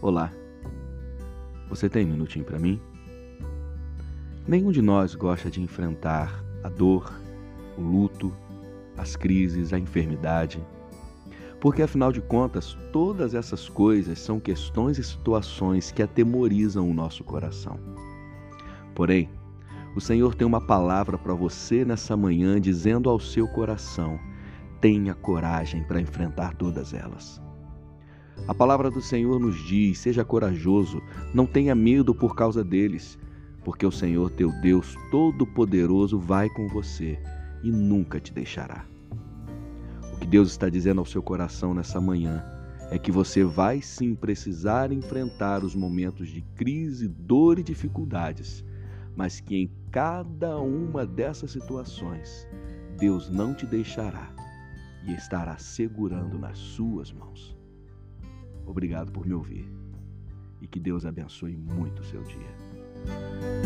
Olá. Você tem um minutinho para mim? Nenhum de nós gosta de enfrentar a dor, o luto, as crises, a enfermidade. Porque afinal de contas, todas essas coisas são questões e situações que atemorizam o nosso coração. Porém, o Senhor tem uma palavra para você nessa manhã, dizendo ao seu coração: tenha coragem para enfrentar todas elas. A palavra do Senhor nos diz: seja corajoso, não tenha medo por causa deles, porque o Senhor teu Deus Todo-Poderoso vai com você e nunca te deixará. O que Deus está dizendo ao seu coração nessa manhã é que você vai sim precisar enfrentar os momentos de crise, dor e dificuldades, mas que em cada uma dessas situações Deus não te deixará e estará segurando nas suas mãos. Obrigado por me ouvir e que Deus abençoe muito o seu dia.